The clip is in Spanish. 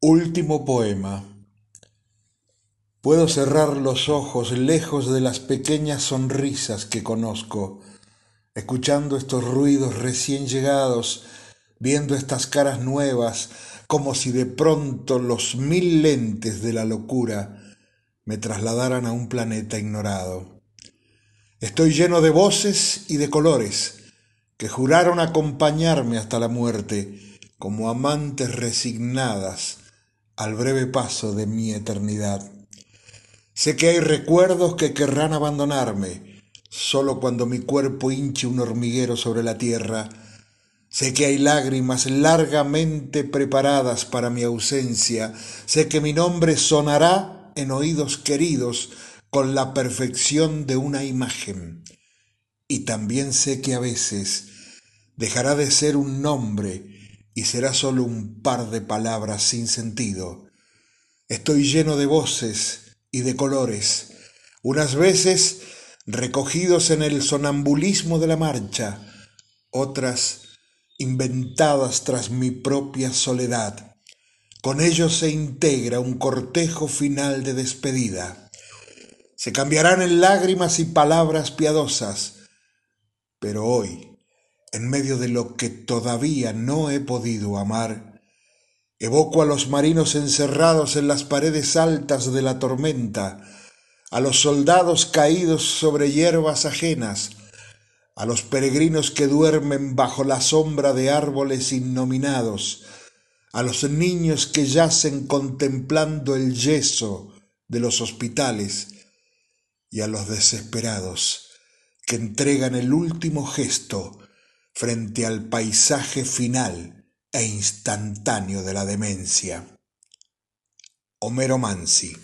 Último poema. Puedo cerrar los ojos lejos de las pequeñas sonrisas que conozco, escuchando estos ruidos recién llegados, viendo estas caras nuevas, como si de pronto los mil lentes de la locura me trasladaran a un planeta ignorado. Estoy lleno de voces y de colores que juraron acompañarme hasta la muerte como amantes resignadas al breve paso de mi eternidad. Sé que hay recuerdos que querrán abandonarme, solo cuando mi cuerpo hinche un hormiguero sobre la tierra. Sé que hay lágrimas largamente preparadas para mi ausencia. Sé que mi nombre sonará en oídos queridos con la perfección de una imagen. Y también sé que a veces dejará de ser un nombre y será solo un par de palabras sin sentido. Estoy lleno de voces y de colores, unas veces recogidos en el sonambulismo de la marcha, otras inventadas tras mi propia soledad. Con ellos se integra un cortejo final de despedida. Se cambiarán en lágrimas y palabras piadosas, pero hoy, en medio de lo que todavía no he podido amar, evoco a los marinos encerrados en las paredes altas de la tormenta, a los soldados caídos sobre hierbas ajenas, a los peregrinos que duermen bajo la sombra de árboles innominados, a los niños que yacen contemplando el yeso de los hospitales y a los desesperados que entregan el último gesto frente al paisaje final e instantáneo de la demencia. Homero Mansi